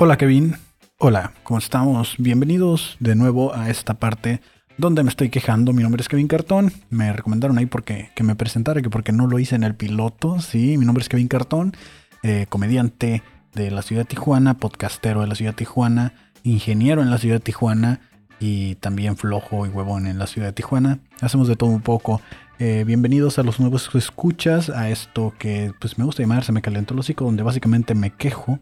Hola Kevin, hola, ¿cómo estamos? Bienvenidos de nuevo a esta parte donde me estoy quejando. Mi nombre es Kevin Cartón. Me recomendaron ahí porque que me presentara, que porque no lo hice en el piloto. Sí, mi nombre es Kevin Cartón, eh, comediante de la ciudad de Tijuana, podcastero de la ciudad de Tijuana, ingeniero en la ciudad de Tijuana y también flojo y huevón en la ciudad de Tijuana. Hacemos de todo un poco. Eh, bienvenidos a los nuevos escuchas, a esto que pues me gusta llamar Se me calentó el hocico, donde básicamente me quejo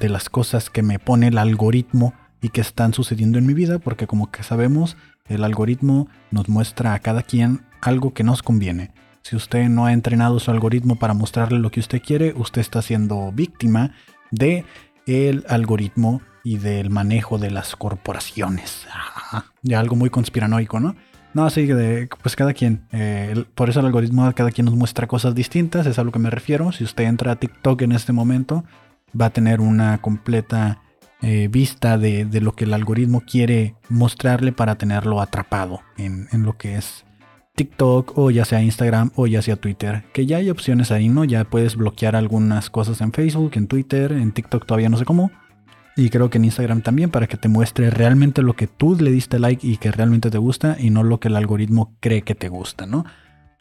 de las cosas que me pone el algoritmo y que están sucediendo en mi vida, porque como que sabemos, el algoritmo nos muestra a cada quien algo que nos conviene. Si usted no ha entrenado su algoritmo para mostrarle lo que usted quiere, usted está siendo víctima de el algoritmo y del manejo de las corporaciones. ya algo muy conspiranoico, ¿no? No, así que pues cada quien. Eh, por eso el algoritmo cada quien nos muestra cosas distintas, es a lo que me refiero. Si usted entra a TikTok en este momento, va a tener una completa eh, vista de, lo que el algoritmo quiere mostrarle para tenerlo atrapado en, lo que es TikTok o ya sea Instagram o ya sea Twitter. Que ya hay opciones ahí, ¿no? Ya puedes bloquear algunas cosas en Facebook, en Twitter, en TikTok todavía no sé cómo. Y creo que en Instagram también para que te muestre realmente lo que tú le diste like y que realmente te gusta y no lo que el algoritmo cree que te gusta, ¿no?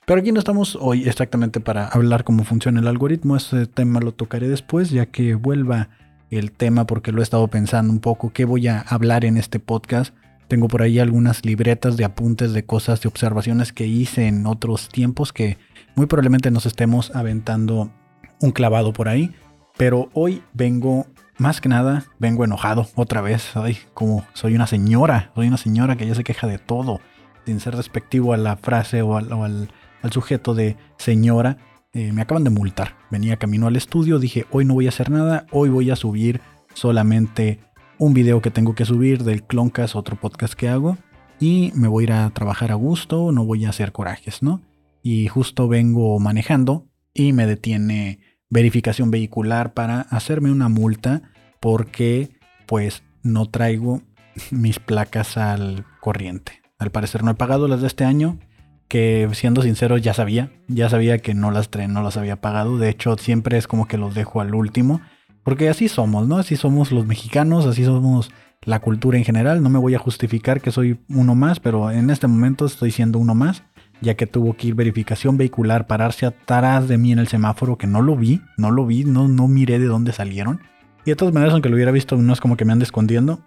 Pero aquí no estamos hoy exactamente para hablar cómo funciona el algoritmo. Ese tema lo tocaré después, ya que vuelva el tema, porque lo he estado pensando un poco. ¿Qué voy a hablar en este podcast? Tengo por ahí algunas libretas de apuntes de cosas, de observaciones que hice en otros tiempos que muy probablemente nos estemos aventando un clavado por ahí. Pero hoy vengo, más que nada, vengo enojado otra vez. Ay, como soy una señora, soy una señora que ya se queja de todo, sin ser respectivo a la frase o al, o al al sujeto de señora, eh, me acaban de multar. Venía camino al estudio, dije, hoy no voy a hacer nada, hoy voy a subir solamente un video que tengo que subir del Cloncast, otro podcast que hago, y me voy a ir a trabajar a gusto, no voy a hacer corajes, ¿no? Y justo vengo manejando y me detiene verificación vehicular para hacerme una multa porque pues no traigo mis placas al corriente. Al parecer no he pagado las de este año, que siendo sincero ya sabía, ya sabía que no las no las había pagado, de hecho siempre es como que los dejo al último, porque así somos, ¿no? Así somos los mexicanos, así somos la cultura en general, no me voy a justificar que soy uno más, pero en este momento estoy siendo uno más, ya que tuvo que ir verificación vehicular, pararse atrás de mí en el semáforo, que no lo vi, no lo vi, no, no miré de dónde salieron. Y de todas maneras, aunque lo hubiera visto, no es como que me ande escondiendo.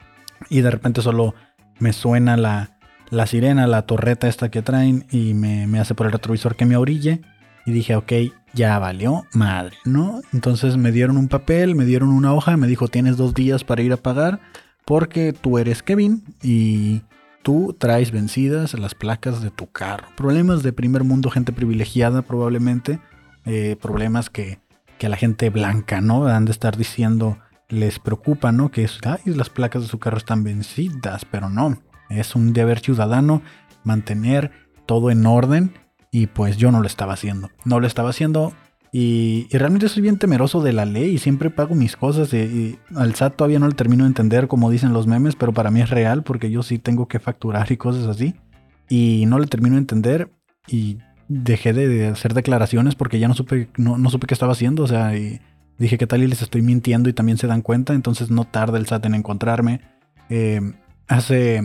Y de repente solo me suena la, la sirena, la torreta esta que traen y me, hace por el retrovisor que me orille. Y dije, ok, ya valió madre, ¿no? Entonces me dieron un papel, me dieron una hoja, me dijo, tienes dos días para ir a pagar porque tú eres Kevin y tú traes vencidas las placas de tu carro. Problemas de primer mundo, gente privilegiada probablemente, eh, problemas que, que a la gente blanca, ¿no? Han de estar diciendo, les preocupa, ¿no? Que ay, las placas de su carro están vencidas, pero no. Es un deber ciudadano mantener todo en orden y pues yo no lo estaba haciendo. No lo estaba haciendo y, realmente soy bien temeroso de la ley y siempre pago mis cosas y, al SAT todavía no le termino de entender como dicen los memes, pero para mí es real porque yo sí tengo que facturar y cosas así. Y no le termino de entender y dejé de hacer declaraciones porque ya no supe, no, supe qué estaba haciendo. O sea, dije que tal y les estoy mintiendo y también se dan cuenta, entonces no tarda el SAT en encontrarme. Eh, hace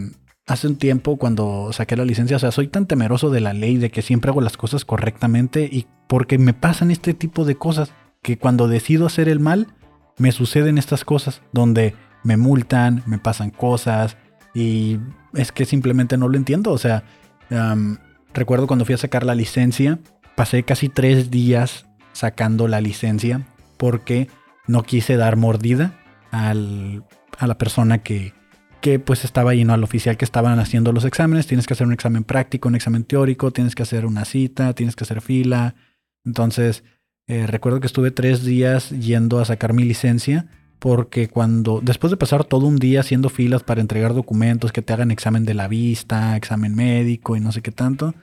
hace un tiempo cuando saqué la licencia, o sea, soy tan temeroso de la ley, de que siempre hago las cosas correctamente y porque me pasan este tipo de cosas, que cuando decido hacer el mal, me suceden estas cosas, donde me multan, me pasan cosas y es que simplemente no lo entiendo, o sea, recuerdo cuando fui a sacar la licencia, pasé casi tres días sacando la licencia porque no quise dar mordida al, a la persona que, que pues estaba ahí, ¿no? Al oficial que estaban haciendo los exámenes, tienes que hacer un examen práctico, un examen teórico, tienes que hacer una cita, tienes que hacer fila. Entonces, eh, recuerdo que estuve tres días yendo a sacar mi licencia porque cuando, después de pasar todo un día haciendo filas para entregar documentos, que te hagan examen de la vista, examen médico y no sé qué tanto,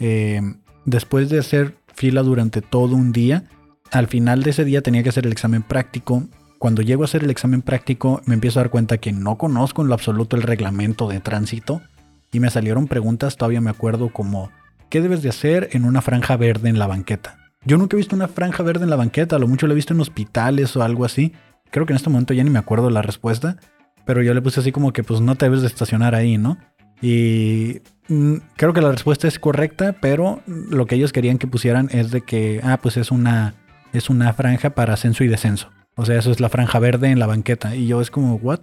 eh, después de hacer fila durante todo un día, al final de ese día tenía que hacer el examen práctico cuando llego a hacer el examen práctico me empiezo a dar cuenta que no conozco en lo absoluto el reglamento de tránsito y me salieron preguntas, todavía me acuerdo como, ¿qué debes de hacer en una franja verde en la banqueta? Yo nunca he visto una franja verde en la banqueta, a lo mucho lo he visto en hospitales o algo así. creo que en este momento ya ni me acuerdo la respuesta, pero yo le puse así como que pues no te debes de estacionar ahí, ¿no? Y mm, creo que la respuesta es correcta, pero lo que ellos querían que pusieran es de que, ah, pues es una, es una franja para ascenso y descenso. O sea, eso es la franja verde en la banqueta. Y yo es como, ¿what?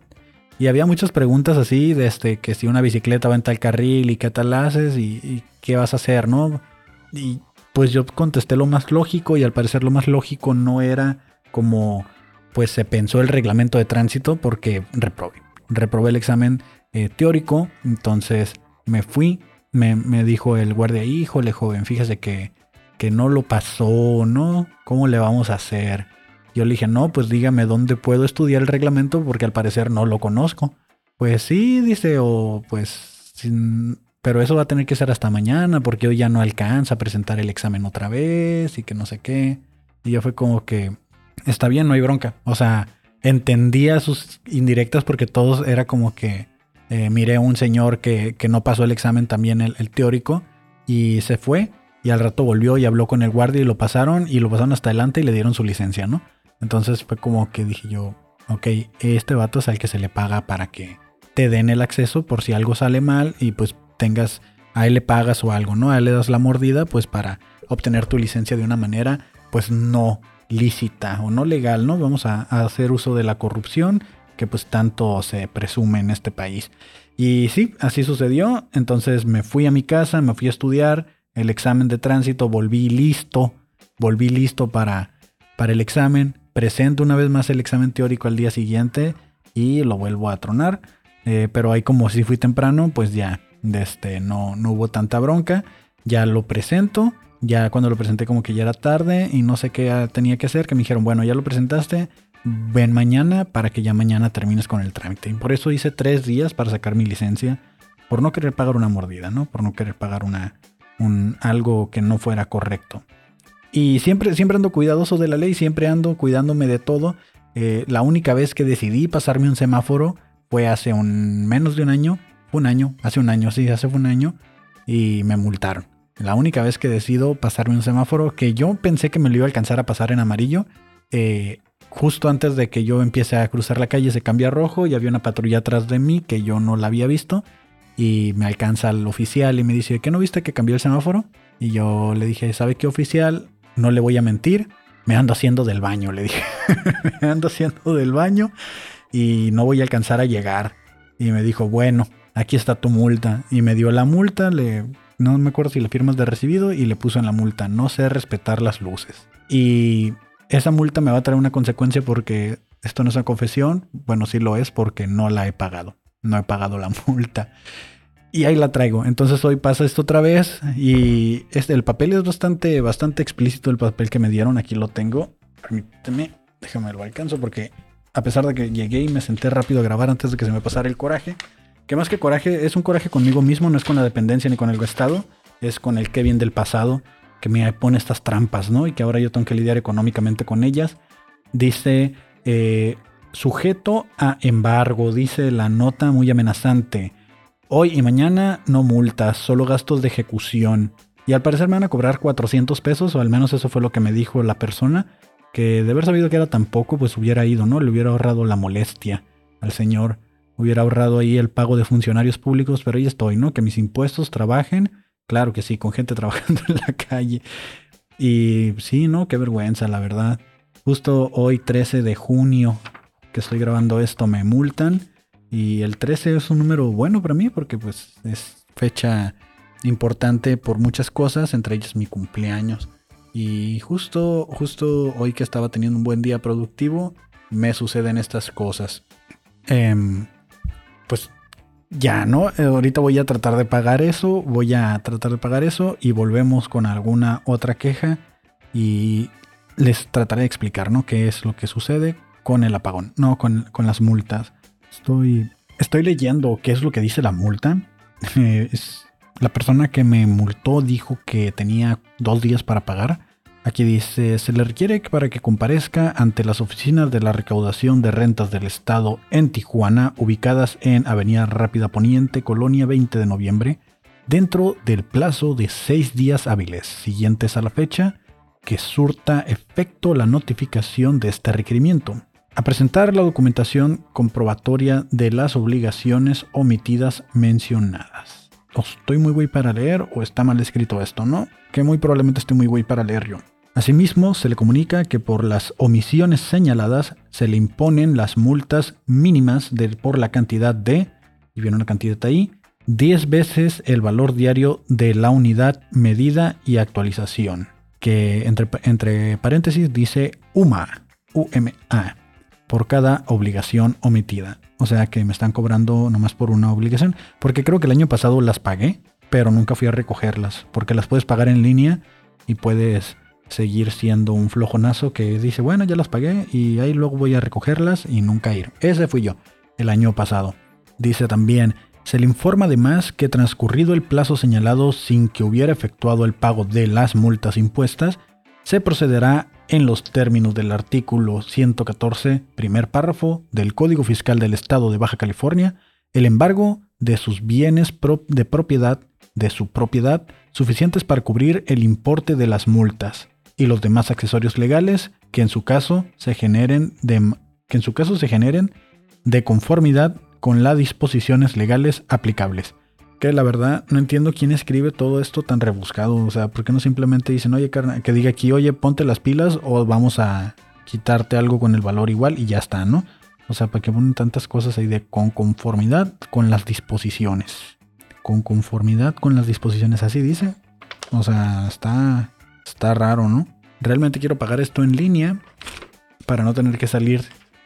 Y había muchas preguntas así, de este, que si una bicicleta va en tal carril y qué tal haces y, qué vas a hacer, ¿no? Y pues yo contesté lo más lógico y al parecer lo más lógico no era como pues se pensó el reglamento de tránsito porque reprobé. Reprobé el examen eh, teórico, entonces me fui, me, dijo el guardia, híjole joven, fíjese que, que no lo pasó, ¿no? ¿Cómo le vamos a hacer? Yo le dije, no, pues dígame dónde puedo estudiar el reglamento porque al parecer no lo conozco. Pues sí, dice, o pues, pero eso va a tener que ser hasta mañana porque hoy ya no alcanza a presentar el examen otra vez y que no sé qué. Y ya fue como que, está bien, no hay bronca. O sea, entendía sus indirectas porque todos era como que eh, miré a un señor que, no pasó el examen también, el, teórico, y se fue. Y al rato volvió y habló con el guardia y lo pasaron y lo pasaron hasta adelante y le dieron su licencia, ¿no? Entonces fue como que dije yo, ok, este vato es al que se le paga para que te den el acceso por si algo sale mal y pues tengas, a él le pagas o algo, ¿no? A él le das la mordida pues para obtener tu licencia de una manera pues no lícita o no legal, ¿no? Vamos a, hacer uso de la corrupción que pues tanto se presume en este país. Y sí, así sucedió. Entonces me fui a mi casa, me fui a estudiar el examen de tránsito, volví listo, volví listo para, para el examen, presento una vez más el examen teórico al día siguiente y lo vuelvo a tronar. Eh, pero ahí como si fui temprano, pues ya este, no, no hubo tanta bronca. Ya lo presento ya cuando lo presenté como que ya era tarde y no sé qué tenía que hacer, que me dijeron, bueno, ya lo presentaste, ven mañana para que ya mañana termines con el trámite. Y por eso hice tres días para sacar mi licencia, por no querer pagar una mordida, ¿no? Por no querer pagar una, un, algo que no fuera correcto. Y siempre, siempre ando cuidadoso de la ley, siempre ando cuidándome de todo. Eh, la única vez que decidí pasarme un semáforo fue hace un menos de un año, un año, hace un año, sí, hace un año, y me multaron. La única vez que decido pasarme un semáforo que yo pensé que me lo iba a alcanzar a pasar en amarillo, eh, justo antes de que yo empiece a cruzar la calle se cambia a rojo y había una patrulla atrás de mí que yo no la había visto y me alcanza el oficial y me dice, ¿qué no viste que cambió el semáforo? Y yo le dije, ¿sabe qué oficial? No le voy a mentir, me ando haciendo del baño, le dije, me ando haciendo del baño y no voy a alcanzar a llegar. Y me dijo, bueno, aquí está tu multa. Y me dio la multa, le no me acuerdo si la firmas de recibido y le puso en la multa, no sé respetar las luces. Y esa multa me va a traer una consecuencia porque esto no es una confesión, bueno, sí lo es porque no la he pagado, no he pagado la multa. Y ahí la traigo. Entonces hoy pasa esto otra vez y este, el papel es bastante, bastante explícito el papel que me dieron. Aquí lo tengo. Permíteme, déjame lo alcanzo porque a pesar de que llegué y me senté rápido a grabar antes de que se me pasara el coraje, que más que coraje, es un coraje conmigo mismo, no es con la dependencia ni con el Estado, es con el Kevin del pasado que me pone estas trampas, ¿no? Y que ahora yo tengo que lidiar económicamente con ellas. Dice, eh, sujeto a embargo, dice la nota muy amenazante. Hoy y mañana no multas, solo gastos de ejecución. Y al parecer me van a cobrar 400 pesos, o al menos eso fue lo que me dijo la persona, que de haber sabido que era tan poco, pues hubiera ido, ¿no? Le hubiera ahorrado la molestia al señor hubiera ahorrado ahí el pago de funcionarios públicos, pero ahí estoy, ¿no? Que mis impuestos trabajen, claro que sí, con gente trabajando en la calle. Y sí, ¿no? Qué vergüenza, la verdad. Justo hoy, 13 de junio, que estoy grabando esto, me multan. Y el 13 es un número bueno para mí porque pues es fecha importante por muchas cosas, entre ellas mi cumpleaños. Y justo, justo hoy que estaba teniendo un buen día productivo, me suceden estas cosas. Eh, pues ya, ¿no? Ahorita voy a tratar de pagar eso, voy a tratar de pagar eso y volvemos con alguna otra queja y les trataré de explicar, ¿no? ¿Qué es lo que sucede con el apagón? No, con, las multas. Estoy, leyendo qué es lo que dice la multa. es, la persona que me multó dijo que tenía dos días para pagar Aquí dice, se le requiere para que comparezca ante las oficinas de la recaudación de rentas del Estado en Tijuana, ubicadas en Avenida Rápida Poniente, Colonia 20 de noviembre, dentro del plazo de seis días hábiles siguientes a la fecha que surta efecto la notificación de este requerimiento. A presentar la documentación comprobatoria de las obligaciones omitidas mencionadas. Estoy muy güey para leer o está mal escrito esto, ¿no? Que muy probablemente estoy muy güey para leer yo. Asimismo, se le comunica que por las omisiones señaladas se le imponen las multas mínimas por la cantidad de, y viene una cantidad ahí, 10 veces el valor diario de la unidad medida y actualización, que entre, entre paréntesis dice UMA, UMA, por cada obligación omitida. O sea que me están cobrando nomás por una obligación, porque creo que el año pasado las pagué, pero nunca fui a recogerlas, porque las puedes pagar en línea y puedes seguir siendo un flojonazo que dice, bueno, ya las pagué y ahí luego voy a recogerlas y nunca ir. Ese fui yo el año pasado. Dice también, se le informa además que transcurrido el plazo señalado sin que hubiera efectuado el pago de las multas impuestas, se procederá en los términos del artículo 114, primer párrafo del Código Fiscal del Estado de Baja California, el embargo de sus bienes de propiedad, de su propiedad, suficientes para cubrir el importe de las multas, y los demás accesorios legales que en su caso se generen de, que en su caso se generen de conformidad con las disposiciones legales aplicables. La verdad no entiendo quién escribe todo esto tan rebuscado. O sea, ¿por qué no simplemente dicen, oye, carnal, que diga aquí, oye, ponte las pilas o vamos a quitarte algo con el valor igual y ya está, ¿no? O sea, ¿para qué ponen tantas cosas ahí de con conformidad con las disposiciones? Con conformidad con las disposiciones, así dice. O sea, está, Está raro, ¿no? Realmente quiero pagar esto en línea para no tener que salir.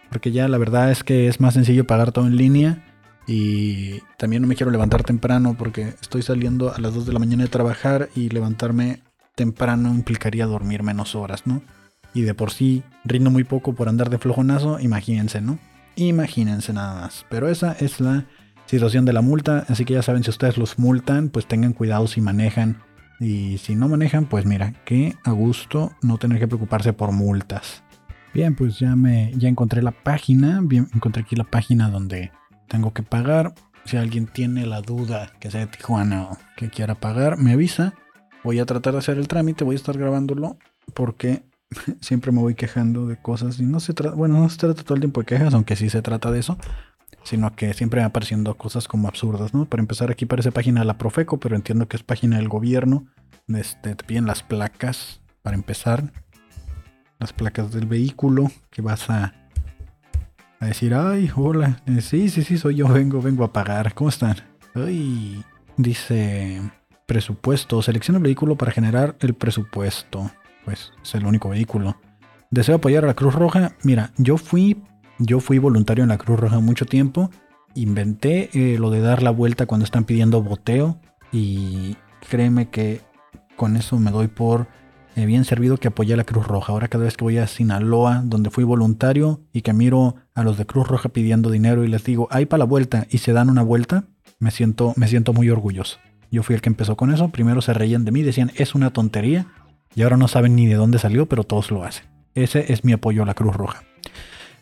Porque ya la verdad es que es más sencillo pagar todo en línea. Y también no me quiero levantar temprano porque estoy saliendo a las 2 de la mañana de trabajar y levantarme temprano implicaría dormir menos horas, ¿no? Y de por sí rindo muy poco por andar de flojonazo, imagínense, ¿no? Imagínense nada más. Pero esa es la situación de la multa, así que ya saben, si ustedes los multan, pues tengan cuidado si manejan y si no manejan, pues mira, que a gusto no tener que preocuparse por multas. Bien, pues ya me ya encontré la página, bien, encontré aquí la página donde tengo que pagar. Si alguien tiene la duda que sea de Tijuana o que quiera pagar, me avisa. Voy a tratar de hacer el trámite, voy a estar grabándolo porque siempre me voy quejando de cosas y no se trata, bueno, no se trata todo el tiempo de quejas, aunque sí se trata de eso, sino que siempre apareciendo cosas como absurdas, ¿no? Para empezar, aquí parece página de la Profeco, pero entiendo que es página del gobierno. Este, te piden las placas para empezar, las placas del vehículo que vas a, a decir, ay, hola, eh, sí, sí, sí, soy yo, vengo, vengo a pagar, ¿cómo están? Ay, dice presupuesto, selecciona el vehículo para generar el presupuesto, pues es el único vehículo. Deseo apoyar a la Cruz Roja. Mira, yo fui yo fui voluntario en la Cruz Roja mucho tiempo. Inventé eh, lo de dar la vuelta cuando están pidiendo boteo. Y créeme que con eso me doy por eh, bien servido que apoyé a la Cruz Roja. Ahora cada vez que voy a Sinaloa, donde fui voluntario y que miro a los de Cruz Roja pidiendo dinero y les digo, hay para la vuelta y se dan una vuelta, me siento, me siento muy orgulloso. Yo fui el que empezó con eso. Primero se reían de mí, decían, es una tontería. Y ahora no saben ni de dónde salió, pero todos lo hacen. Ese es mi apoyo a la Cruz Roja.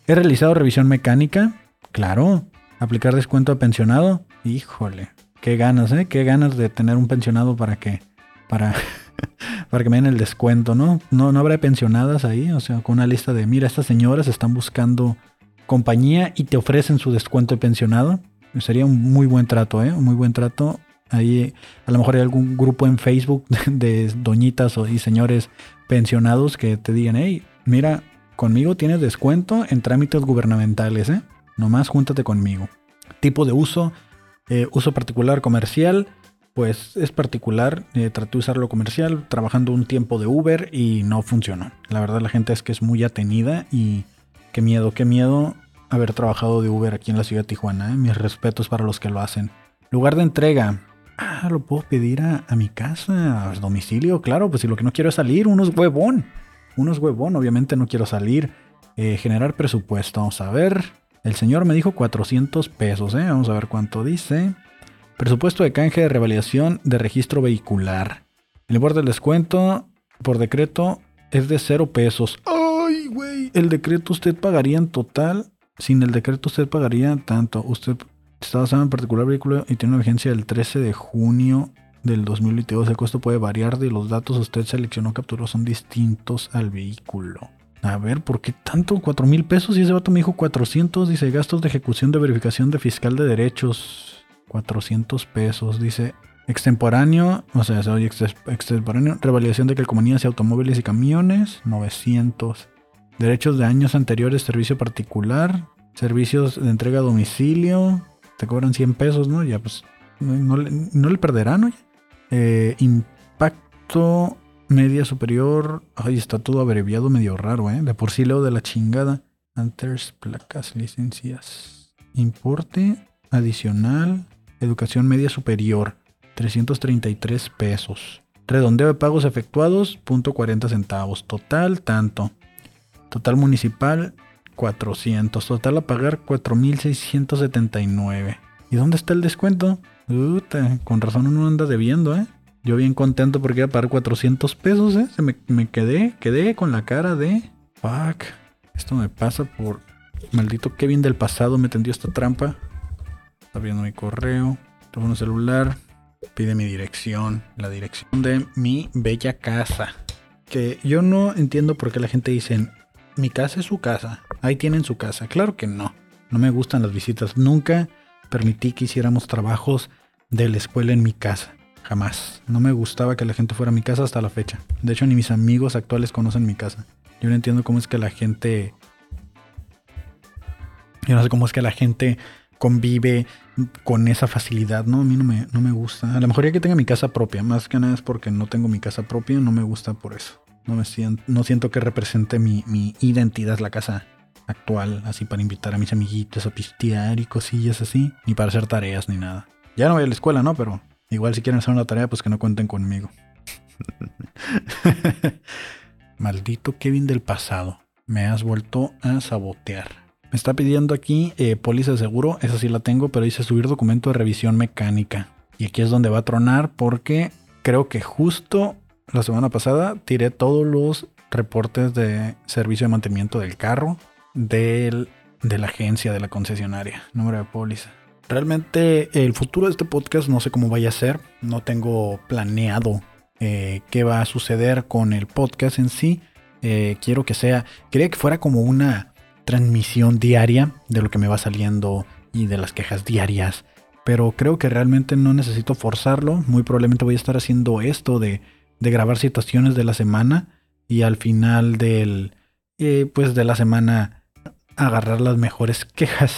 He realizado revisión mecánica, claro. Aplicar descuento a pensionado, híjole, qué ganas, ¿eh? Qué ganas de tener un pensionado para que, para, para que me den el descuento, ¿no? ¿no? No habrá pensionadas ahí, o sea, con una lista de, mira, estas señoras están buscando compañía y te ofrecen su descuento de pensionado. Sería un muy buen trato, ¿eh? Un muy buen trato. Ahí a lo mejor hay algún grupo en Facebook de, doñitas y señores pensionados que te digan, hey, mira, Conmigo tienes descuento en trámites gubernamentales, ¿eh? Nomás júntate conmigo. Tipo de uso, eh, uso particular comercial, pues es particular. Eh, traté de usarlo comercial, trabajando un tiempo de Uber y no funcionó. La verdad la gente es que es muy atenida y qué miedo, qué miedo haber trabajado de Uber aquí en la ciudad de Tijuana. ¿eh? Mis respetos para los que lo hacen. Lugar de entrega. Ah, lo puedo pedir a, mi casa, a domicilio. Claro, pues si lo que no quiero es salir, uno es huevón. Uno es huevón, obviamente no quiero salir. Eh, generar presupuesto, vamos a ver. El señor me dijo 400 pesos. Vamos a ver cuánto dice. Presupuesto de canje de revalidación de registro vehicular. El importe del descuento por decreto es de 0 pesos. ¡Ay, güey! El decreto usted pagaría en total. Sin el decreto usted pagaría tanto. Usted está basado en particular vehículo y tiene una vigencia del 13 de junio del 2022. El costo puede variar de los datos usted seleccionó capturó son distintos al vehículo. A ver, ¿por qué tanto? ¿Cuatro mil pesos? Y ese vato me dijo 400. Dice, gastos de ejecución de verificación de fiscal de derechos. 400 pesos. Dice, extemporáneo. O sea, soy extemporáneo. Revalidación de calcomanías y automóviles y camiones. 900. Derechos de años anteriores, servicio particular. Servicios de entrega a domicilio. Te cobran 100 pesos, ¿no? Ya pues, no, le perderán, ¿no? Eh, impacto media superior. Ay, está todo abreviado medio raro, ¿eh? De por sí leo de la chingada. Anters, placas, licencias. Importe adicional. Educación media superior. 333 pesos. Redondeo de pagos efectuados, punto 40 centavos. Total, tanto. Total municipal, 400. Total a pagar, 4.679. ¿Y dónde está el descuento? con razón uno anda debiendo, ¿eh? Yo bien contento porque iba a pagar 400 pesos, ¿eh? Se me, me quedé, quedé con la cara de... Fuck. Esto me pasa por... Maldito Kevin del pasado me tendió esta trampa. Está viendo mi correo. Teléfono celular. Pide mi dirección. La dirección de mi bella casa. Que yo no entiendo por qué la gente dice... Mi casa es su casa. Ahí tienen su casa. Claro que no. No me gustan las visitas. Nunca permití que hiciéramos trabajos de la escuela en mi casa. Jamás. No me gustaba que la gente fuera a mi casa hasta la fecha. De hecho, ni mis amigos actuales conocen mi casa. Yo no entiendo cómo es que la gente... Yo no sé cómo es que la gente convive con esa facilidad, ¿no? A mí no me, no me gusta. A lo mejor ya que tenga mi casa propia. Más que nada es porque no tengo mi casa propia. No me gusta por eso. No, me siento, no siento que represente mi, mi identidad la casa actual. Así para invitar a mis amiguitos a pistear y cosillas así. Ni para hacer tareas ni nada. Ya no voy a la escuela, ¿no? Pero Igual si quieren hacer una tarea, pues que no cuenten conmigo. Maldito Kevin del pasado. Me has vuelto a sabotear. Está pidiendo aquí eh, póliza de seguro. Esa sí la tengo, pero dice subir documento de revisión mecánica. Y aquí es donde va a tronar porque creo que justo la semana pasada tiré todos los reportes de servicio de mantenimiento del carro del, de la agencia, de la concesionaria. Número de póliza. Realmente el futuro de este podcast no sé cómo vaya a ser. No tengo planeado eh, qué va a suceder con el podcast en sí. Eh, quiero que sea, quería que fuera como una transmisión diaria de lo que me va saliendo y de las quejas diarias. Pero creo que realmente no necesito forzarlo. Muy probablemente voy a estar haciendo esto de, grabar situaciones de la semana y al final del, eh, pues de la semana agarrar las mejores quejas.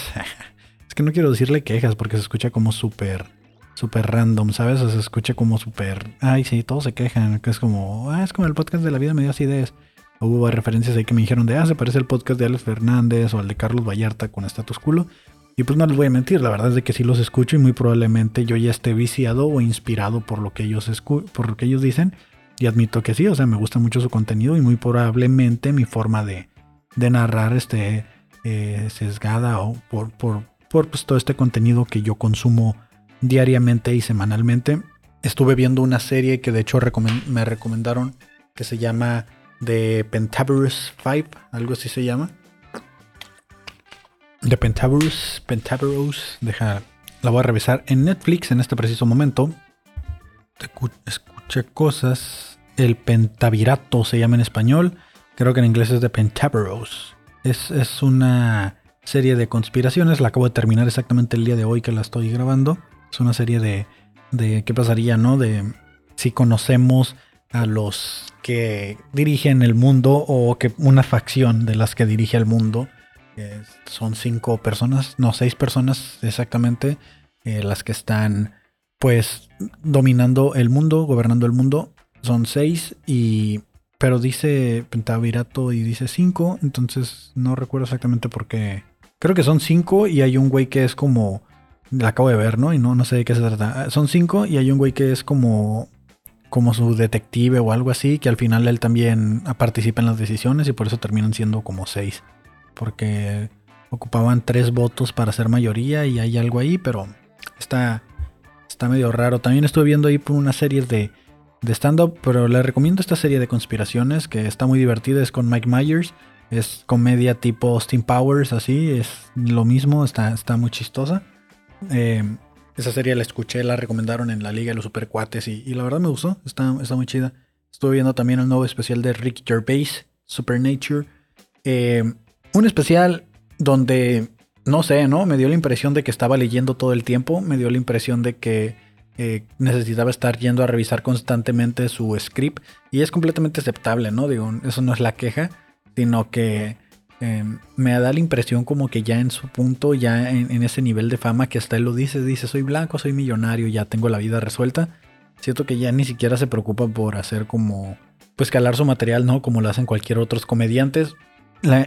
Es que no quiero decirle quejas porque se escucha como súper, súper random, ¿sabes? Se escucha como súper, ay, sí, todos se quejan, que es como, ah, es como el podcast de la vida me dio ideas. Hubo referencias ahí que me dijeron de, ah, se parece el podcast de Alex Fernández o al de Carlos Vallarta con Status Culo. Y pues no les voy a mentir, la verdad es de que sí los escucho y muy probablemente yo ya esté viciado o inspirado por lo que ellos, por lo que ellos dicen. Y admito que sí, o sea, me gusta mucho su contenido y muy probablemente mi forma de, de narrar esté eh, sesgada o por, por, por pues, todo este contenido que yo consumo diariamente y semanalmente. Estuve viendo una serie que de hecho me recomendaron que se llama The Pentaverous 5, algo así se llama. The Pentaverous, Pentaverous, deja, la voy a revisar en Netflix en este preciso momento. Escuché cosas. El Pentavirato se llama en español. Creo que en inglés es The Pentaverous. Es, es una serie de conspiraciones. La acabo de terminar exactamente el día de hoy que la estoy grabando. Es una serie de, de qué pasaría, ¿no? De si conocemos a los que dirigen el mundo o que una facción de las que dirige el mundo. son cinco personas, no, seis personas exactamente, eh, las que están pues dominando el mundo, gobernando el mundo. Son seis y pero dice Pentavirato y dice 5, entonces no recuerdo exactamente por qué. Creo que son 5 y hay un güey que es como... La acabo de ver, ¿no? Y no, no sé de qué se trata. Son 5 y hay un güey que es como... Como su detective o algo así, que al final él también participa en las decisiones y por eso terminan siendo como 6. Porque ocupaban 3 votos para ser mayoría y hay algo ahí, pero está, está medio raro. También estuve viendo ahí por una serie de de stand-up, pero le recomiendo esta serie de conspiraciones que está muy divertida, es con Mike Myers, es comedia tipo Austin Powers, así, es lo mismo, está, está muy chistosa. Eh, esa serie la escuché, la recomendaron en la Liga de los Supercuates y, y la verdad me gustó, está, está muy chida. Estuve viendo también el nuevo especial de Rick Gervais, Supernature, Eh, un especial donde, no sé, ¿no? Me dio la impresión de que estaba leyendo todo el tiempo, me dio la impresión de que eh, necesitaba estar yendo a revisar constantemente su script y es completamente aceptable, ¿no? Digo, eso no es la queja, sino que em, me da la impresión como que ya en su punto, ya en, ese nivel de fama que hasta él lo dice, dice, soy blanco, soy millonario, ya tengo la vida resuelta. Siento que ya ni siquiera se preocupa por hacer como, pues calar su material, ¿no? Como lo hacen cualquier otros comediantes.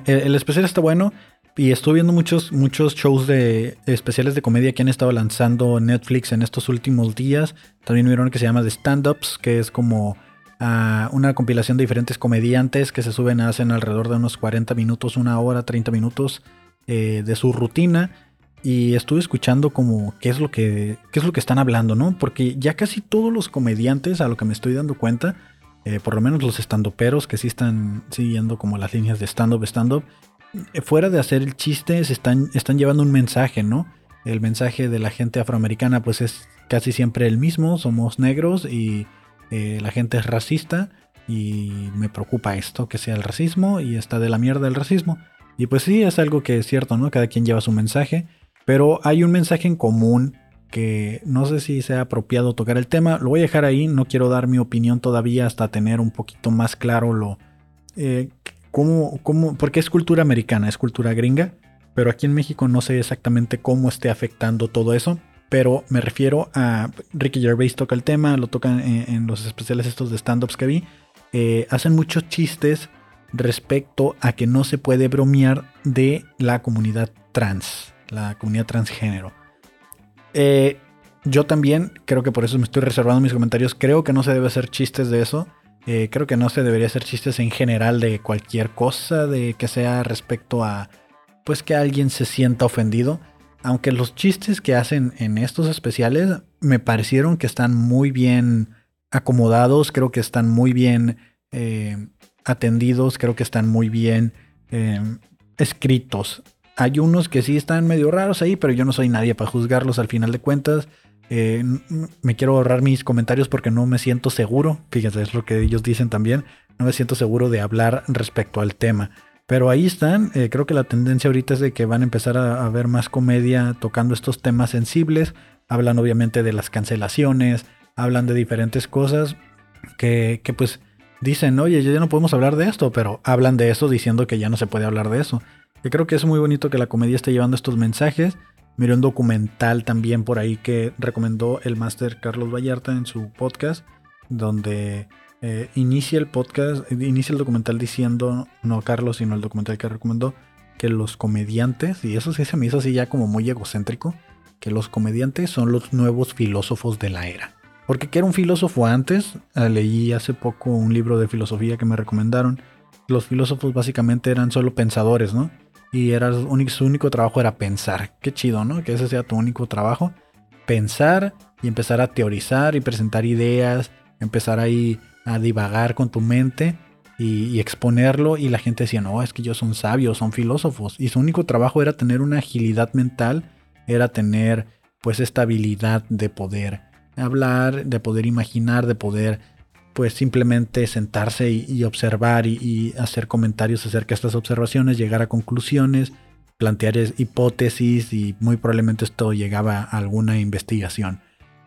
el especial está bueno, y estuve viendo muchos, muchos shows de, especiales de comedia que han estado lanzando Netflix en estos últimos días. También vieron que se llama The Stand-Ups, que es como ah, una compilación de diferentes comediantes que se suben, hacen alrededor de unos 40 minutos, una hora, 30 minutos eh, de su rutina. Y estuve escuchando como qué es lo que, qué es lo que están hablando, ¿no? Porque ya casi todos los comediantes, a lo que me estoy dando cuenta, eh, por lo menos los estandoperos que sí están siguiendo como las líneas de stand-up, stand-up, fuera de hacer el chiste, están, están llevando un mensaje, ¿no? El mensaje de la gente afroamericana pues es casi siempre el mismo, somos negros y eh, la gente es racista y me preocupa esto, que sea el racismo y está de la mierda el racismo. Y pues sí, es algo que es cierto, ¿no? Cada quien lleva su mensaje, pero hay un mensaje en común que no sé si sea apropiado tocar el tema, lo voy a dejar ahí, no quiero dar mi opinión todavía hasta tener un poquito más claro lo... Eh, cómo, cómo, porque es cultura americana, es cultura gringa, pero aquí en México no sé exactamente cómo esté afectando todo eso. Pero me refiero a Ricky Gervais toca el tema, lo tocan en, los especiales estos de stand-ups que vi. Eh, hacen muchos chistes respecto a que no se puede bromear de la comunidad trans, la comunidad transgénero. Eh, yo también creo que por eso me estoy reservando mis comentarios. Creo que no se debe hacer chistes de eso. Eh, creo que no se debería hacer chistes en general de cualquier cosa, de que sea respecto a, pues que alguien se sienta ofendido. Aunque los chistes que hacen en estos especiales me parecieron que están muy bien acomodados, creo que están muy bien eh, atendidos, creo que están muy bien eh, escritos. Hay unos que sí están medio raros ahí, pero yo no soy nadie para juzgarlos al final de cuentas. Eh, me quiero ahorrar mis comentarios porque no me siento seguro. Fíjense, es lo que ellos dicen también. No me siento seguro de hablar respecto al tema. Pero ahí están. Eh, creo que la tendencia ahorita es de que van a empezar a, ver más comedia tocando estos temas sensibles. Hablan obviamente de las cancelaciones. Hablan de diferentes cosas que, que pues dicen, oye, ya no podemos hablar de esto, pero hablan de eso diciendo que ya no se puede hablar de eso. Yo creo que es muy bonito que la comedia esté llevando estos mensajes Miré un documental también por ahí que recomendó el máster Carlos Vallarta en su podcast, donde eh, inicia el podcast, inicia el documental diciendo, no Carlos, sino el documental que recomendó, que los comediantes, y eso sí se me hizo así ya como muy egocéntrico, que los comediantes son los nuevos filósofos de la era. Porque que era un filósofo antes, eh, leí hace poco un libro de filosofía que me recomendaron. Los filósofos básicamente eran solo pensadores, ¿no? y era su único, trabajo era pensar. Qué chido, ¿no? Que ese sea tu único trabajo. Pensar y empezar a teorizar y presentar ideas, empezar ahí a divagar con tu mente y, exponerlo y la gente decía, no, es que ellos son sabios, son filósofos. Y su único trabajo era tener una agilidad mental, era tener pues esta habilidad de poder hablar, de poder imaginar, de poder pues simplemente sentarse y, observar y, hacer comentarios acerca de estas observaciones, llegar a conclusiones, plantear hipótesis y muy probablemente esto llegaba a alguna investigación.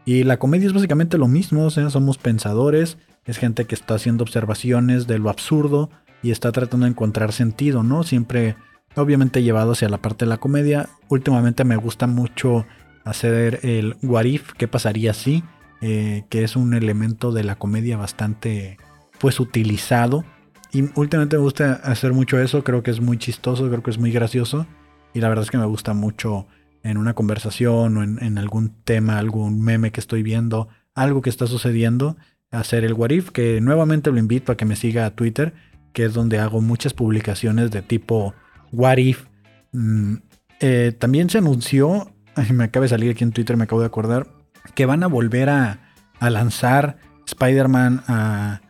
Y la comedia es básicamente lo mismo, o sea, somos pensadores, es gente que está haciendo observaciones de lo absurdo y está tratando de encontrar sentido, ¿no? Siempre, obviamente llevado hacia la parte de la comedia. Últimamente me gusta mucho hacer el what if, qué pasaría si eh, que es un elemento de la comedia bastante pues utilizado. Y últimamente me gusta hacer mucho eso, creo que es muy chistoso, creo que es muy gracioso. Y la verdad es que me gusta mucho en una conversación o en, algún tema, algún meme que estoy viendo, algo que está sucediendo, hacer el what if, que nuevamente lo invito a que me siga a Twitter, que es donde hago muchas publicaciones de tipo what if. Mm, eh, también se anunció, me acaba de salir aquí en Twitter, me acabo de acordar, que van a volver a, lanzar Spider-Man a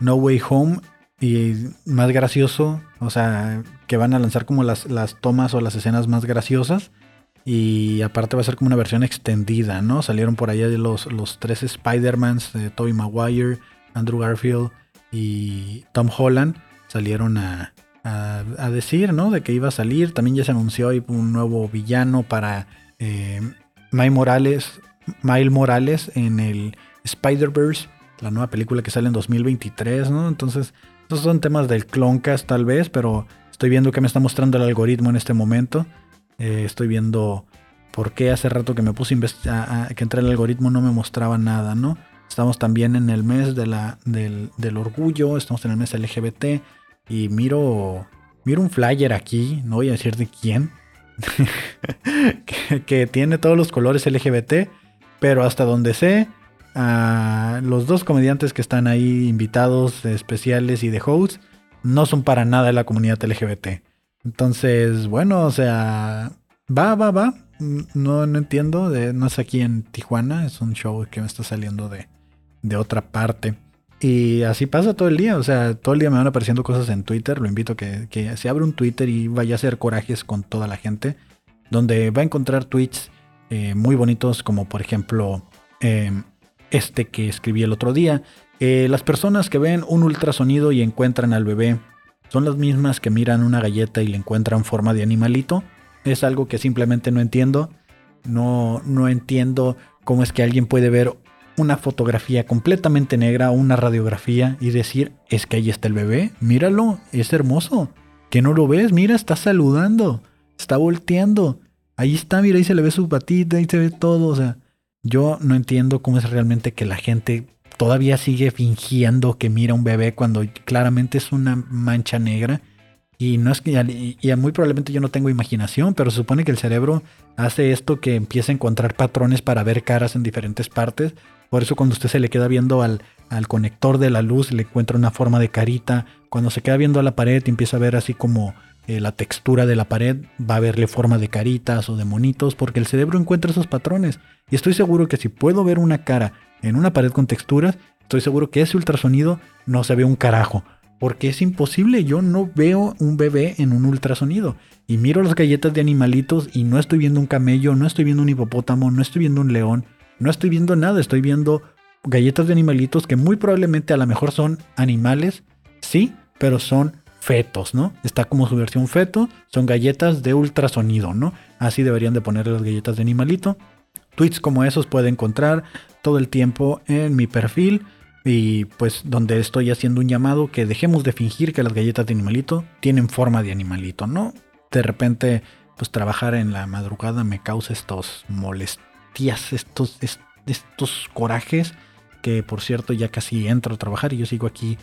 No Way Home y más gracioso, o sea, que van a lanzar como las, las, tomas o las escenas más graciosas. Y aparte va a ser como una versión extendida, ¿no? Salieron por allá los, los tres Spider-Mans, de Tobey Maguire, Andrew Garfield y Tom Holland. Salieron a, a, decir, ¿no? De que iba a salir. También ya se anunció un nuevo villano para eh, Morales, Miles Morales en el Spider-Verse, la nueva película que sale en 2023, ¿no? Entonces, estos son temas del Cloncast tal vez, pero estoy viendo que me está mostrando el algoritmo en este momento. Eh, estoy viendo por qué hace rato que me puse a, que entré el algoritmo no me mostraba nada, ¿no? Estamos también en el mes del, del orgullo, estamos en el mes LGBT y miro, miro un flyer aquí, no voy a decir de quién, que, tiene todos los colores LGBT, pero hasta donde sé, los dos comediantes que están ahí invitados especiales y de hosts no son para nada de la comunidad LGBT. Entonces, bueno, o sea, va, va, va. No, no entiendo, no es aquí en Tijuana, es un show que me está saliendo de, de otra parte. Y así pasa todo el día, o sea, todo el día me van apareciendo cosas en Twitter, lo invito a que, que se abra un Twitter y vaya a hacer corajes con toda la gente, donde va a encontrar tweets eh, muy bonitos como por ejemplo em, este que escribí el otro día. Eh, las personas que ven un ultrasonido y encuentran al bebé son las mismas que miran una galleta y le encuentran forma de animalito. Es algo que simplemente no entiendo. No, no entiendo cómo es que alguien puede ver una fotografía completamente negra una radiografía y decir, es que ahí está el bebé, míralo, es hermoso. Que no lo ves, mira, está saludando, está volteando. Ahí está, mira, ahí se le ve su patita, ahí se ve todo. O sea, yo no entiendo cómo es realmente que la gente todavía sigue fingiendo que mira un bebé cuando claramente es una mancha negra. Y no es que y muy probablemente yo no tengo imaginación, pero se supone que el cerebro hace esto que empieza a encontrar patrones para ver caras en diferentes partes por eso cuando usted se le queda viendo al, al conector de la luz, le encuentra una forma de carita. Cuando se queda viendo a la pared y empieza a ver así como eh, la textura de la pared, va a verle forma de caritas o de monitos, porque el cerebro encuentra esos patrones. Y estoy seguro que si puedo ver una cara en una pared con texturas, estoy seguro que ese ultrasonido no se ve un carajo. Porque es imposible, yo no veo un bebé en un ultrasonido. Y miro las galletas de animalitos y no estoy viendo un camello, no estoy viendo un hipopótamo, no estoy viendo un león, no estoy viendo nada, estoy viendo galletas de animalitos que muy probablemente a lo mejor son animales, sí, pero son fetos, ¿no? Está como su versión feto, son galletas de ultrasonido, ¿no? Así deberían de ponerle las galletas de animalito. Tweets como esos puede encontrar todo el tiempo en mi perfil y pues donde estoy haciendo un llamado que dejemos de fingir que las galletas de animalito tienen forma de animalito, ¿no? De repente pues trabajar en la madrugada me causa estos molestos estos, estos corajes, que por cierto ya casi entro a trabajar y yo sigo aquí,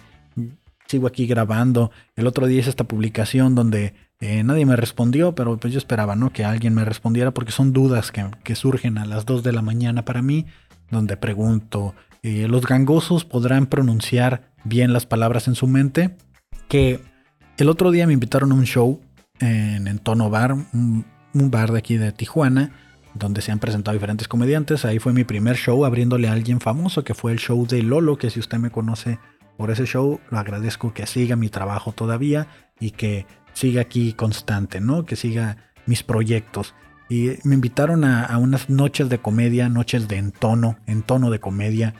sigo aquí grabando. El otro día hice esta publicación donde eh, nadie me respondió, pero pues yo esperaba, ¿no? Que alguien me respondiera porque son dudas que, surgen a las 2 de la mañana para mí, donde pregunto, eh, ¿los gangosos podrán pronunciar bien las palabras en su mente? Que el otro día me invitaron a un show en, en Tono Bar, un bar de aquí de Tijuana, donde se han presentado diferentes comediantes. Ahí fue mi primer show abriéndole a alguien famoso, que fue el show de Lolo, que si usted me conoce por ese show, lo agradezco que siga mi trabajo todavía y que siga aquí constante, ¿no? Que siga mis proyectos. Y me invitaron a, unas noches de comedia, noches de entono, entono de comedia,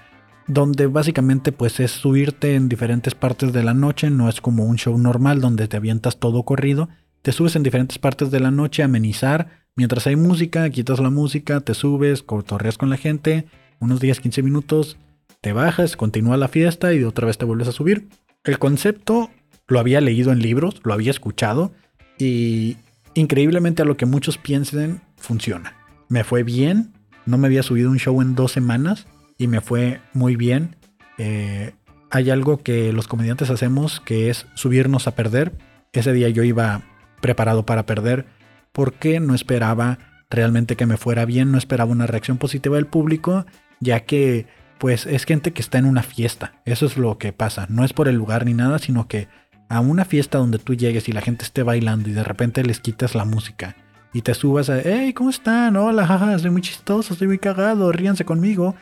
donde básicamente pues es subirte en diferentes partes de la noche, no es como un show normal donde te avientas todo corrido, te subes en diferentes partes de la noche a amenizar, Mientras hay música, quitas la música, te subes, cotorreas con la gente, unos 10, 15 minutos, te bajas, continúa la fiesta y otra vez te vuelves a subir. El concepto lo había leído en libros, lo había escuchado y increíblemente a lo que muchos piensen, funciona. Me fue bien, no me había subido un show en dos semanas y me fue muy bien. Eh, hay algo que los comediantes hacemos que es subirnos a perder. Ese día yo iba preparado para perder porque no esperaba realmente que me fuera bien, no esperaba una reacción positiva del público, ya que pues es gente que está en una fiesta, eso es lo que pasa, no es por el lugar ni nada, sino que a una fiesta donde tú llegues y la gente esté bailando y de repente les quitas la música y te subas a, hey, ¿cómo están? Hola, jaja, soy muy chistoso, estoy muy cagado, ríanse conmigo.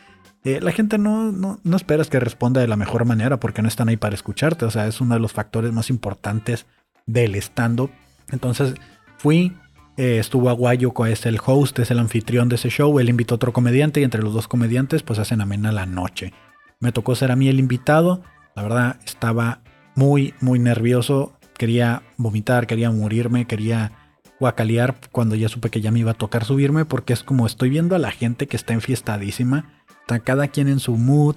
Eh, la gente no, no, no esperas que responda de la mejor manera porque no están ahí para escucharte, o sea, es uno de los factores más importantes del stand-up. Entonces fui, eh, estuvo Aguayo, que es el host, es el anfitrión de ese show. Él invitó a otro comediante y entre los dos comediantes pues hacen amena la noche. Me tocó ser a mí el invitado. La verdad estaba muy, muy nervioso. quería vomitar, quería morirme, quería guacalear cuando ya supe que ya me iba a tocar subirme, porque es como estoy viendo a la gente que está enfiestadísima, está cada quien en su mood,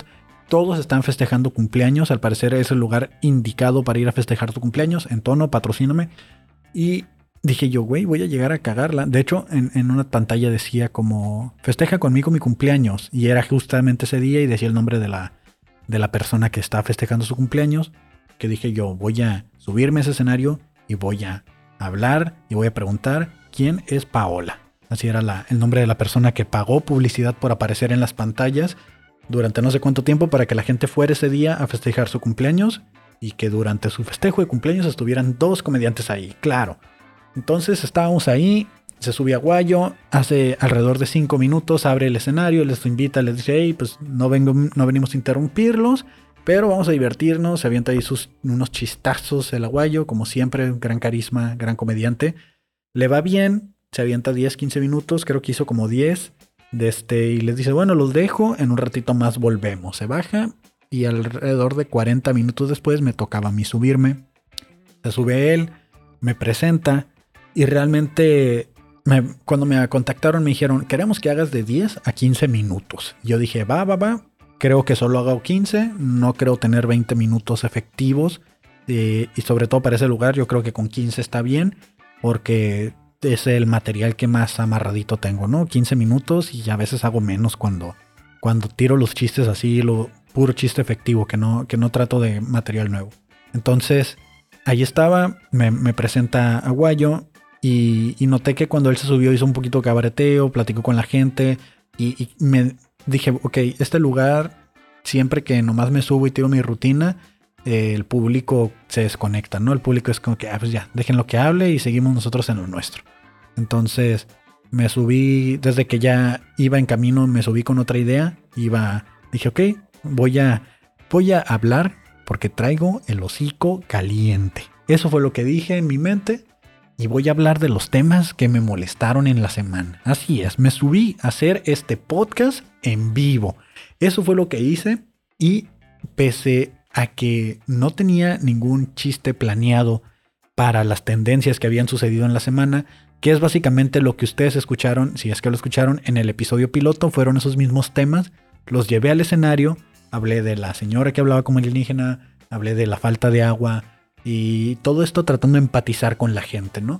todos están festejando cumpleaños, al parecer es el lugar indicado para ir a festejar tu cumpleaños, en tono, patrocíname. Y dije yo, güey, voy a llegar a cagarla. De hecho, en, una pantalla decía como, festeja conmigo mi cumpleaños. Y era justamente ese día y decía el nombre de la, de la persona que está festejando su cumpleaños. Que dije yo, voy a subirme a ese escenario y voy a hablar y voy a preguntar quién es Paola. Así era el nombre de la persona que pagó publicidad por aparecer en las pantallas durante no sé cuánto tiempo para que la gente fuera ese día a festejar su cumpleaños y que durante su festejo de cumpleaños estuvieran dos comediantes ahí, claro. Entonces estábamos ahí, se sube a Guayo, hace alrededor de cinco minutos, abre el escenario, les invita, les dice, hey, pues no, vengo, no venimos a interrumpirlos, pero vamos a divertirnos, se avienta ahí sus, unos chistazos el aguayo, como siempre, gran carisma, gran comediante. Le va bien, se avienta 10, 15 minutos, creo que hizo como 10. De este, y les dice, bueno, los dejo, en un ratito más volvemos. Se baja y alrededor de 40 minutos después me tocaba a mí subirme. Se sube él, me presenta y realmente cuando me contactaron me dijeron, queremos que hagas de 10 a 15 minutos. Yo dije, va, va, va. Creo que solo hago 15, no creo tener 20 minutos efectivos. Eh, y sobre todo para ese lugar yo creo que con 15 está bien porque es el material que más amarradito tengo, ¿no? 15 minutos y a veces hago menos cuando, cuando tiro los chistes así, lo puro chiste efectivo, que no, que no trato de material nuevo. Entonces, ahí estaba, me, presenta a y, noté que cuando él se subió hizo un poquito de cabareteo, platicó con la gente y, me dije, ok, este lugar, siempre que nomás me subo y tiro mi rutina, el público se desconecta, ¿no? El público es como que, ah, pues ya, dejen lo que hable y seguimos nosotros en lo nuestro. Entonces me subí, desde que ya iba en camino, me subí con otra idea, iba, dije, ok, voy a, voy a hablar porque traigo el hocico caliente. Eso fue lo que dije en mi mente y voy a hablar de los temas que me molestaron en la semana. Así es, me subí a hacer este podcast en vivo. Eso fue lo que hice y pese a que no tenía ningún chiste planeado para las tendencias que habían sucedido en la semana, que es básicamente lo que ustedes escucharon, si es que lo escucharon en el episodio piloto, fueron esos mismos temas, los llevé al escenario, hablé de la señora que hablaba como alienígena, hablé de la falta de agua y todo esto tratando de empatizar con la gente, ¿no?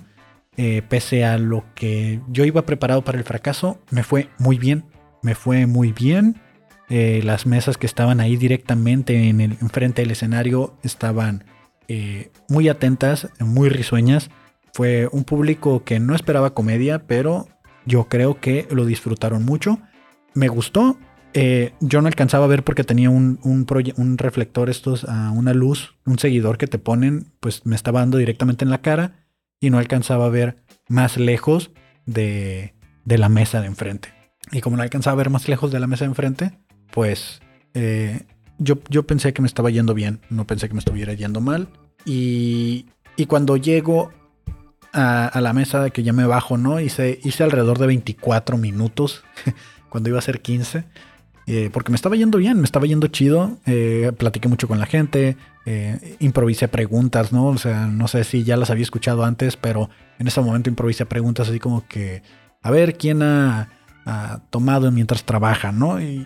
Eh, pese a lo que yo iba preparado para el fracaso, me fue muy bien, me fue muy bien. Eh, las mesas que estaban ahí directamente en el, enfrente del escenario estaban eh, muy atentas, muy risueñas. Fue un público que no esperaba comedia, pero yo creo que lo disfrutaron mucho. Me gustó. Eh, yo no alcanzaba a ver porque tenía un, reflector, estos, a una luz, un seguidor que te ponen, pues me estaba dando directamente en la cara y no alcanzaba a ver más lejos de, de la mesa de enfrente. Y como no alcanzaba a ver más lejos de la mesa de enfrente, pues eh, yo, yo, pensé que me estaba yendo bien, no pensé que me estuviera yendo mal. Y, y cuando llego a, a, la mesa que ya me bajo, ¿no? Hice, hice alrededor de 24 minutos, cuando iba a ser 15. Eh, porque me estaba yendo bien, me estaba yendo chido, eh, platiqué mucho con la gente, improvisé preguntas, ¿no? O sea, no sé si ya las había escuchado antes, pero en ese momento improvisé preguntas así como que, a ver, ¿quién ha, tomado mientras trabaja, ¿no? y,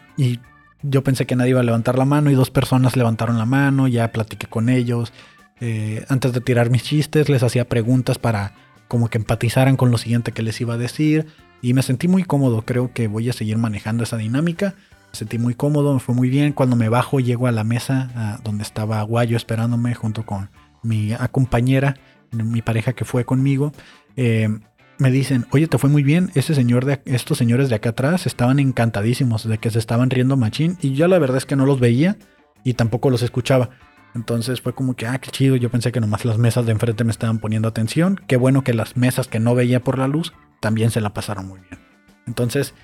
yo pensé que nadie iba a levantar la mano y dos personas levantaron la mano, ya platiqué con ellos. Eh, antes de tirar mis chistes les hacía preguntas para como que empatizaran con lo siguiente que les iba a decir. Y me sentí muy cómodo, creo que voy a seguir manejando esa dinámica. Sentí muy cómodo, me fue muy bien. Cuando me bajo llego a la mesa donde estaba Guayo esperándome junto con mi compañera, mi pareja que fue conmigo. Eh, me dicen, oye, te fue muy bien. Ese señor de estos señores de acá atrás estaban encantadísimos de que se estaban riendo machín. Y yo la verdad es que no los veía y tampoco los escuchaba. Entonces fue como que, ah, qué chido. Yo pensé que nomás las mesas de enfrente me estaban poniendo atención. Qué bueno que las mesas que no veía por la luz también se la pasaron muy bien. Entonces,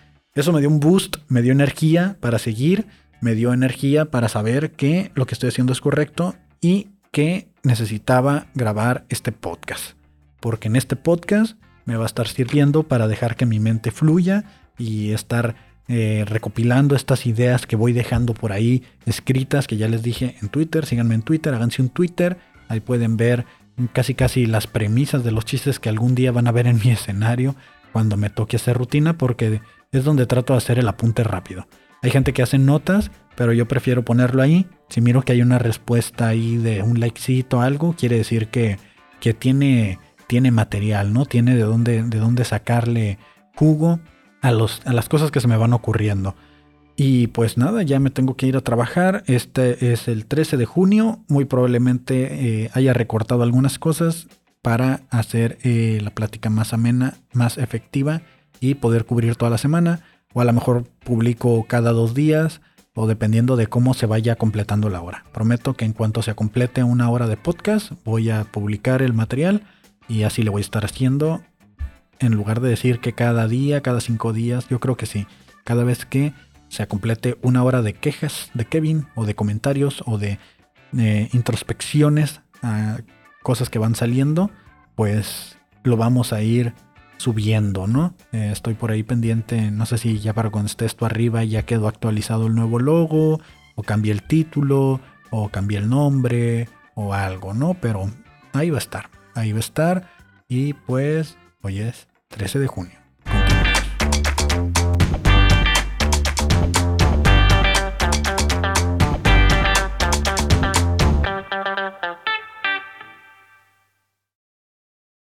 eso me dio un boost, me dio energía para seguir, me dio energía para saber que lo que estoy haciendo es correcto y que necesitaba grabar este podcast. Porque en este podcast me va a estar sirviendo para dejar que mi mente fluya y estar eh, recopilando estas ideas que voy dejando por ahí escritas, que ya les dije en Twitter, síganme en Twitter, háganse un Twitter, ahí pueden ver casi casi las premisas de los chistes que algún día van a ver en mi escenario cuando me toque hacer rutina porque es donde trato de hacer el apunte rápido. Hay gente que hace notas, pero yo prefiero ponerlo ahí. Si miro que hay una respuesta ahí de un likecito o algo, quiere decir que, que tiene, tiene material, ¿no? Tiene de dónde, de dónde sacarle jugo a, los, a las cosas que se me van ocurriendo. Y pues nada, ya me tengo que ir a trabajar. Este es el 13 de junio. Muy probablemente eh, haya recortado algunas cosas para hacer eh, la plática más amena, más efectiva y poder cubrir toda la semana. O a lo mejor publico cada dos días o dependiendo de cómo se vaya completando la hora. Prometo que en cuanto se complete una hora de podcast voy a publicar el material y así le voy a estar haciendo. En lugar de decir que cada día, cada cinco días, yo creo que sí. Cada vez que se complete una hora de quejas de Kevin o de comentarios o de, introspecciones a cosas que van saliendo, pues lo vamos a ir subiendo, ¿no? Eh, estoy por ahí pendiente, no sé si ya para cuando esté esto arriba ya quedó actualizado el nuevo logo, o cambié el título, o cambié el nombre, o algo, ¿no? Pero ahí va a estar, ahí va a estar, y pues hoy es 13 de junio.